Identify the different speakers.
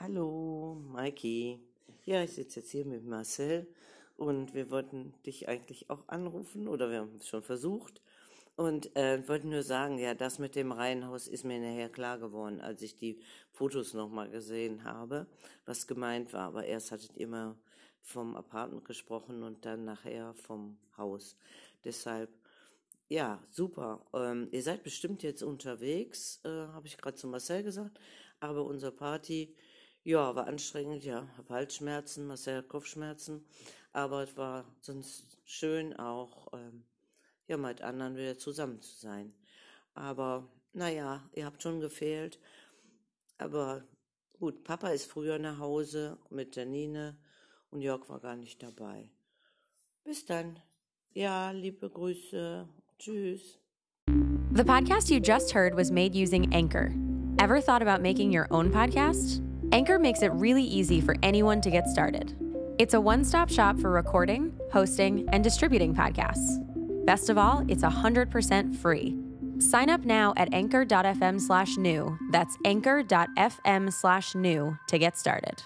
Speaker 1: Hallo, Maiki. Ja, ich sitze jetzt hier mit Marcel und wir wollten dich eigentlich auch anrufen oder wir haben es schon versucht und äh, wollten nur sagen, ja, das mit dem Reihenhaus ist mir nachher klar geworden, als ich die Fotos nochmal gesehen habe, was gemeint war. Aber erst hattet ihr immer vom Apartment gesprochen und dann nachher vom Haus. Deshalb, ja, super. Ähm, ihr seid bestimmt jetzt unterwegs, äh, habe ich gerade zu Marcel gesagt, aber unsere Party ja, war anstrengend, ja. Hab Halsschmerzen, Marcel Kopfschmerzen. Aber es war sonst schön auch, ähm, ja, mit anderen wieder zusammen zu sein. Aber, naja, ihr habt schon gefehlt. Aber gut, Papa ist früher nach Hause mit der Nine und Jörg war gar nicht dabei. Bis dann. Ja, liebe Grüße. Tschüss.
Speaker 2: The podcast you just heard was made using Anchor. Ever thought about making your own podcast? Anchor makes it really easy for anyone to get started. It's a one stop shop for recording, hosting, and distributing podcasts. Best of all, it's 100% free. Sign up now at anchor.fm slash new. That's anchor.fm slash new to get started.